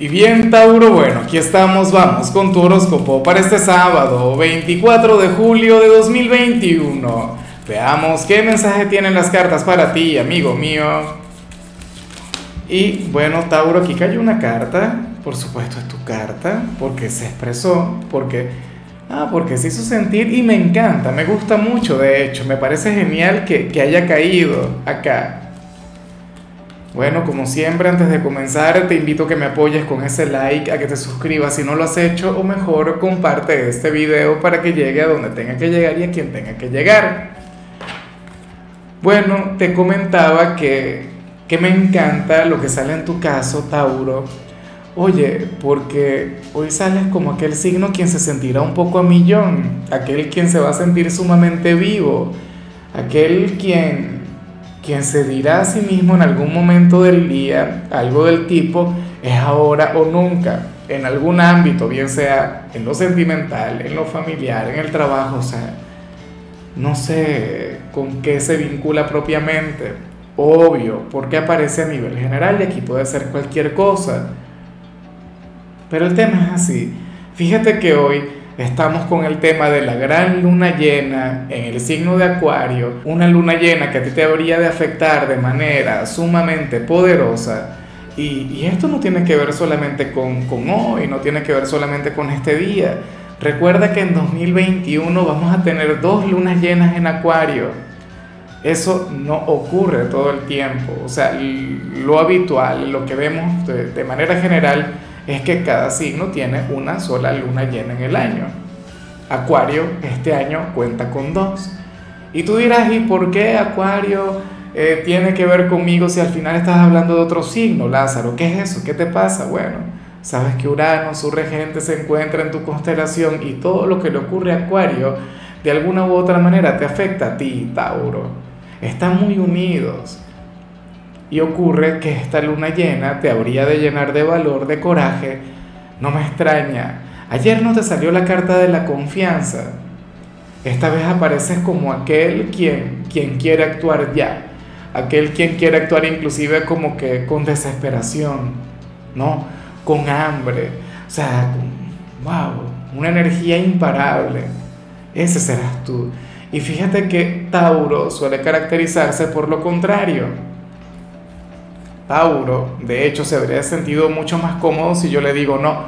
Y bien, Tauro, bueno, aquí estamos, vamos con tu horóscopo para este sábado, 24 de julio de 2021. Veamos qué mensaje tienen las cartas para ti, amigo mío. Y bueno, Tauro, aquí cayó una carta, por supuesto es tu carta, porque se expresó, porque, ah, porque se hizo sentir y me encanta, me gusta mucho, de hecho, me parece genial que, que haya caído acá. Bueno, como siempre, antes de comenzar, te invito a que me apoyes con ese like, a que te suscribas si no lo has hecho, o mejor, comparte este video para que llegue a donde tenga que llegar y a quien tenga que llegar. Bueno, te comentaba que, que me encanta lo que sale en tu caso, Tauro. Oye, porque hoy sales como aquel signo quien se sentirá un poco a millón, aquel quien se va a sentir sumamente vivo, aquel quien quien se dirá a sí mismo en algún momento del día algo del tipo es ahora o nunca, en algún ámbito, bien sea en lo sentimental, en lo familiar, en el trabajo, o sea, no sé con qué se vincula propiamente, obvio, porque aparece a nivel general y aquí puede ser cualquier cosa. Pero el tema es así. Fíjate que hoy Estamos con el tema de la gran luna llena en el signo de Acuario, una luna llena que a ti te habría de afectar de manera sumamente poderosa. Y, esto no tiene que ver solamente con, con hoy, no tiene que ver solamente con este día. Recuerda que en 2021 vamos a tener dos lunas llenas en Acuario. Eso no ocurre todo el tiempo. O sea, lo habitual, lo que vemos de, de manera general, es que cada signo tiene una sola luna llena en el año. Acuario este año cuenta con dos. Y tú dirás, ¿y por qué Acuario eh, tiene que ver conmigo si al final estás hablando de otro signo, Lázaro? ¿Qué es eso? ¿Qué te pasa? Bueno, sabes que Urano, su regente, se encuentra en tu constelación y todo lo que le ocurre a Acuario, de alguna u otra manera te afecta a ti, Tauro. Están muy unidos. Y ocurre que esta luna llena te habría de llenar de valor, de coraje. No me extraña. Ayer no te salió la carta de la confianza. Esta vez apareces como aquel quien, quien quiere actuar ya. Aquel quien quiere actuar inclusive como que con desesperación, ¿no? Con hambre. O sea, wow, una energía imparable. Ese serás tú. Y fíjate que Tauro suele caracterizarse por lo contrario Tauro, de hecho, se habría sentido mucho más cómodo si yo le digo, no,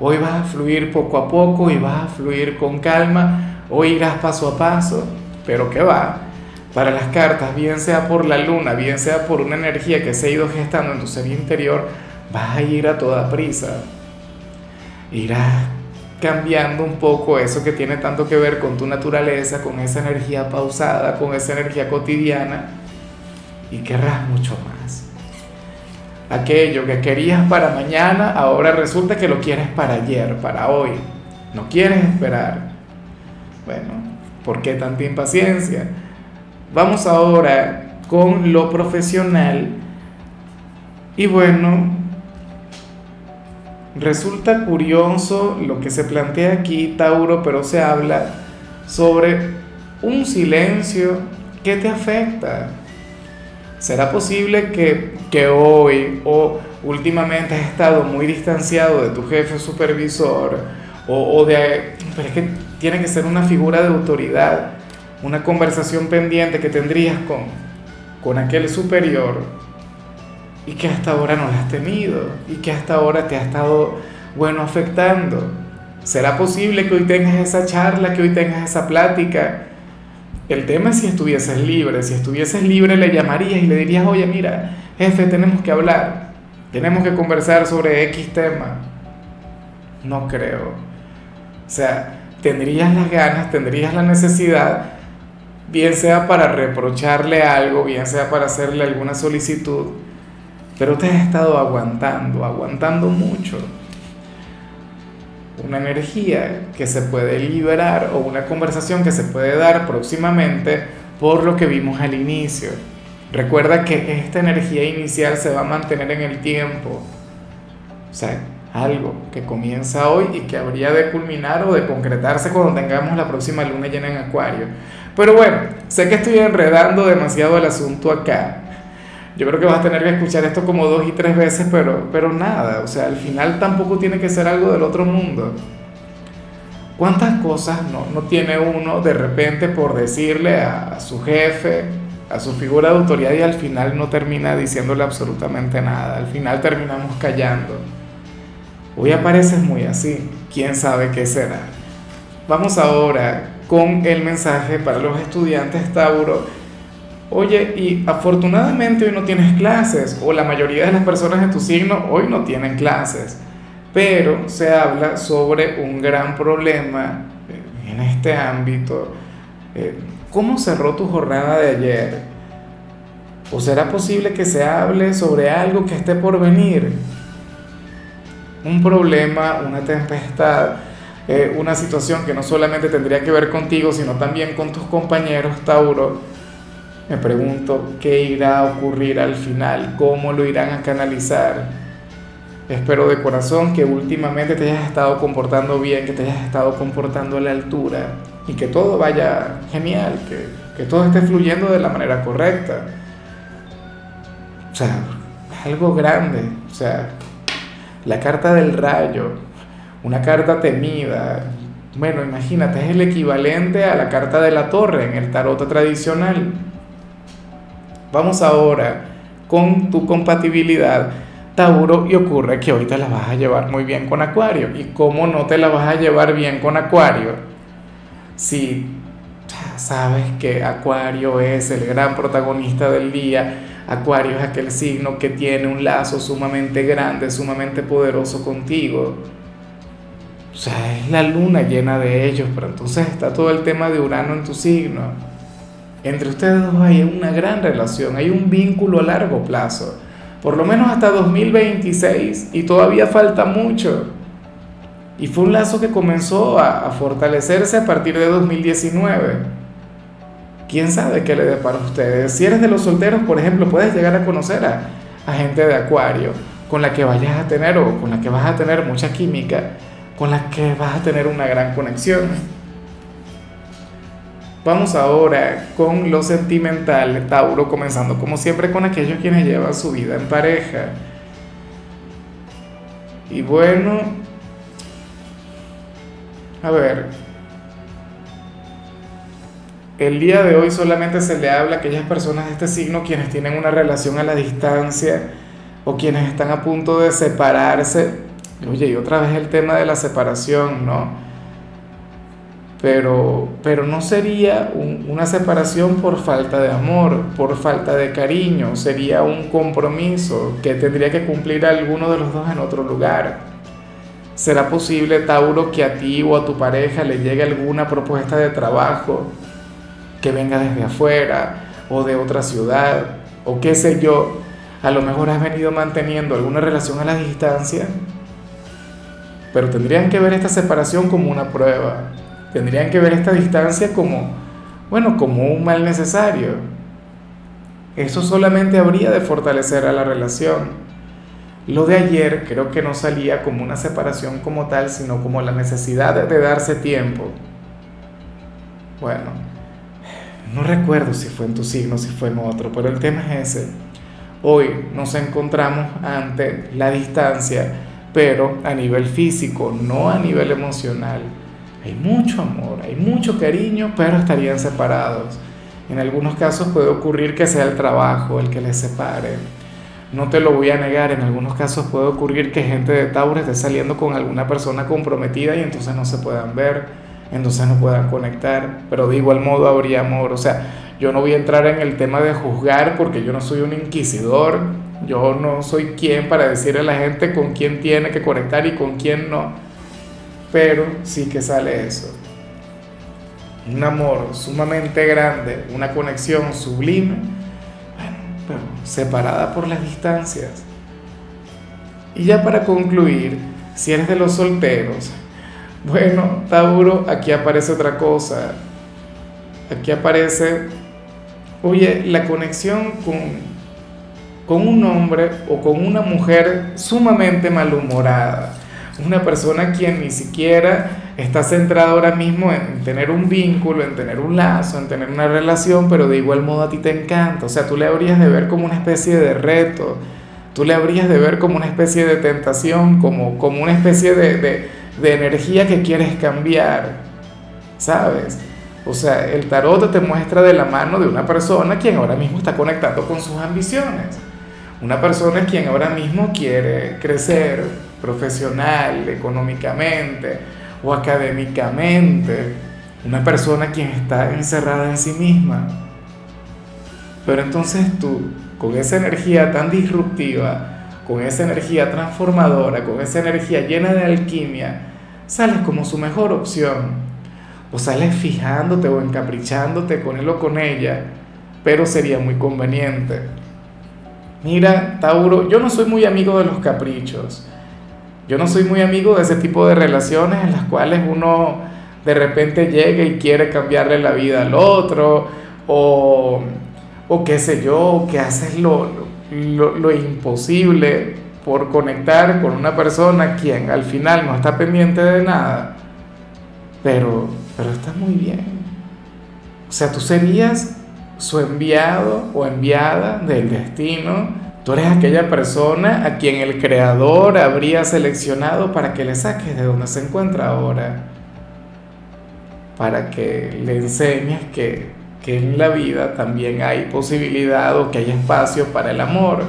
hoy vas a fluir poco a poco y vas a fluir con calma, hoy irás paso a paso, pero ¿qué va? Para las cartas, bien sea por la luna, bien sea por una energía que se ha ido gestando en tu ser interior, vas a ir a toda prisa. Irás cambiando un poco eso que tiene tanto que ver con tu naturaleza, con esa energía pausada, con esa energía cotidiana, y querrás mucho más aquello que querías para mañana, ahora resulta que lo quieres para ayer, para hoy. No quieres esperar. Bueno, ¿por qué tanta impaciencia? Vamos ahora con lo profesional. Y bueno, resulta curioso lo que se plantea aquí, Tauro, pero se habla sobre un silencio que te afecta ¿Será posible que, hoy o últimamente has estado muy distanciado de tu jefe supervisor o, de... Pero es que tiene que ser una figura de autoridad, una conversación pendiente que tendrías con, con aquel superior y que hasta ahora no la has tenido y que hasta ahora te ha estado, bueno, afectando. ¿Será posible que hoy tengas esa charla, que hoy tengas esa plática? El tema es si estuvieses libre. Si estuvieses libre le llamarías y le dirías, oye, mira, jefe, tenemos que hablar. Tenemos que conversar sobre X tema. No creo. O sea, tendrías las ganas, tendrías la necesidad, bien sea para reprocharle algo, bien sea para hacerle alguna solicitud, pero te has estado aguantando, aguantando mucho una energía que se puede liberar o una conversación que se puede dar próximamente por lo que vimos al inicio. Recuerda que esta energía inicial se va a mantener en el tiempo. O sea, algo que comienza hoy y que habría de culminar o de concretarse cuando tengamos la próxima luna llena en Acuario. Pero bueno, sé que estoy enredando demasiado el asunto acá. yo creo que vas a tener que escuchar esto como dos y tres veces, pero, pero nada, o sea, al final tampoco tiene que ser algo del otro mundo. ¿Cuántas cosas no, no tiene uno de repente por decirle a, su jefe, a su figura de autoridad y al final no termina diciéndole absolutamente nada? Al final terminamos callando. Hoy apareces muy así, quién sabe qué será. Vamos ahora con el mensaje para los estudiantes Tauro. Oye, y afortunadamente hoy no tienes clases, o la mayoría de las personas de tu signo hoy no tienen clases pero se habla sobre un gran problema en este ámbito. Eh, ¿Cómo cerró tu jornada de ayer? ¿O será posible que se hable sobre algo que esté por venir? Un problema, una tempestad, eh, una situación que no solamente tendría que ver contigo, sino también con tus compañeros, Tauro. Me pregunto qué irá a ocurrir al final, cómo lo irán a canalizar Espero de corazón que últimamente te hayas estado comportando bien, que te hayas estado comportando a la altura y que todo vaya genial, que, que todo esté fluyendo de la manera correcta. O sea, algo grande. O sea, la carta del rayo, una carta temida. Bueno, imagínate, es el equivalente a la carta de la torre en el tarot tradicional. Vamos ahora con tu compatibilidad Tauro y ocurre que hoy te la vas a llevar muy bien con Acuario. ¿Y cómo no te la vas a llevar bien con Acuario? Si sabes que Acuario es el gran protagonista del día, Acuario es aquel signo que tiene un lazo sumamente grande, sumamente poderoso contigo. O sea, es la luna llena de ellos, pero entonces está todo el tema de Urano en tu signo. Entre ustedes dos hay una gran relación, hay un vínculo a largo plazo por lo menos hasta 2026 y todavía falta mucho. Y fue un lazo que comenzó a, fortalecerse a partir de 2019. ¿Quién sabe qué le depara a ustedes? Si eres de los solteros, por ejemplo, puedes llegar a conocer a, a gente de Acuario con la que vayas a tener o con la que vas a tener mucha química, con la que vas a tener una gran conexión. Vamos ahora con lo sentimental, Tauro, comenzando como siempre con aquellos quienes llevan su vida en pareja. Y bueno, a ver, el día de hoy solamente se le habla a aquellas personas de este signo quienes tienen una relación a la distancia o quienes están a punto de separarse. Oye, y otra vez el tema de la separación, ¿no? pero, pero no sería una separación por falta de amor, por falta de cariño, sería un compromiso que tendría que cumplir alguno de los dos en otro lugar. ¿Será posible, Tauro, que a ti o a tu pareja le llegue alguna propuesta de trabajo que venga desde afuera o de otra ciudad o qué sé yo? A lo mejor has venido manteniendo alguna relación a la distancia, pero tendrían que ver esta separación como una prueba tendrían que ver esta distancia como, bueno, como un mal necesario. Eso solamente habría de fortalecer a la relación. Lo de ayer creo que no salía como una separación como tal, sino como la necesidad de darse tiempo. Bueno, no recuerdo si fue en tu signo, si fue en otro, pero el tema es ese. Hoy nos encontramos ante la distancia, pero a nivel físico, no a nivel emocional. Hay mucho amor, hay mucho cariño, pero estarían separados. En algunos casos puede ocurrir que sea el trabajo el que les separe. No te lo voy a negar, en algunos casos puede ocurrir que gente de Tauro esté saliendo con alguna persona comprometida y entonces no se puedan ver, entonces no puedan conectar, pero de igual modo habría amor. O sea, yo no voy a entrar en el tema de juzgar porque yo no soy un inquisidor, yo no soy quien para decirle a la gente con quién tiene que conectar y con quién no pero sí que sale eso. Un amor sumamente grande, una conexión sublime, separada por las distancias. Y ya para concluir, si eres de los solteros, bueno, Tauro, aquí aparece otra cosa. Aquí aparece, oye, la conexión con, con un hombre o con una mujer sumamente malhumorada una persona quien ni siquiera está centrada ahora mismo en tener un vínculo, en tener un lazo, en tener una relación, pero de igual modo a ti te encanta. O sea, tú le habrías de ver como una especie de reto, tú le habrías de ver como una especie de tentación, como, como una especie de, de, de energía que quieres cambiar, ¿sabes? O sea, el tarot te muestra de la mano de una persona quien ahora mismo está conectando con sus ambiciones. Una persona quien ahora mismo quiere crecer profesional, económicamente o académicamente. Una persona quien está encerrada en sí misma. Pero entonces tú, con esa energía tan disruptiva, con esa energía transformadora, con esa energía llena de alquimia, sales como su mejor opción o sales fijándote o encaprichándote con él o con ella, pero sería muy conveniente. Mira, Tauro, yo no soy muy amigo de los caprichos. Yo no soy muy amigo de ese tipo de relaciones en las cuales uno de repente llega y quiere cambiarle la vida al otro, o, o qué sé yo, que haces lo, lo, lo imposible por conectar con una persona quien al final no está pendiente de nada, pero pero está muy bien. O sea, tú serías su enviado o enviada del destino. Tú eres aquella persona a quien el creador habría seleccionado para que le saques de donde se encuentra ahora. Para que le enseñes que, que en la vida también hay posibilidad o que hay espacio para el amor.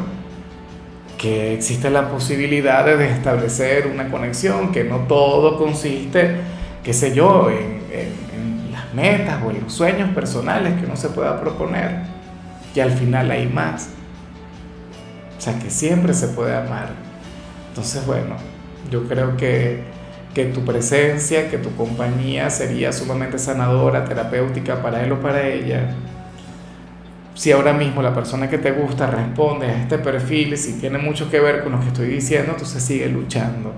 Que existe la posibilidad de establecer una conexión, que no todo consiste, qué sé yo, en en, las metas o en los sueños personales que uno se pueda proponer, que al final hay más. O sea, que siempre se puede amar. Entonces, bueno, yo creo que, que tu presencia, que tu compañía sería sumamente sanadora, terapéutica para él o para ella. Si ahora mismo la persona que te gusta responde a este perfil, si tiene mucho que ver con lo que estoy diciendo, entonces sigue luchando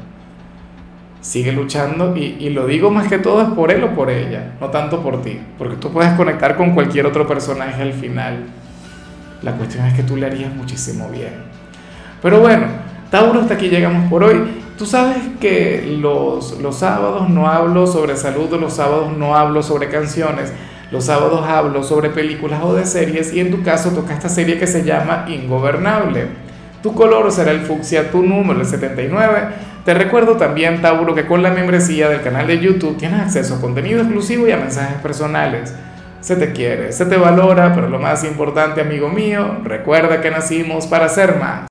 sigue luchando y, lo digo más que todo es por él o por ella, no tanto por ti, porque tú puedes conectar con cualquier otro personaje al final. La cuestión es que tú le harías muchísimo bien. Pero bueno, Tauro, hasta aquí llegamos por hoy. Tú sabes que los, los sábados no hablo sobre salud, los sábados no hablo sobre canciones, los sábados hablo sobre películas o de series y en tu caso toca esta serie que se llama Ingobernable. Tu color será el fucsia, tu número el 79 te recuerdo también, Tauro, que con la membresía del canal de YouTube tienes acceso a contenido exclusivo y a mensajes personales. Se te quiere, se te valora, pero lo más importante, amigo mío, recuerda que nacimos para ser más.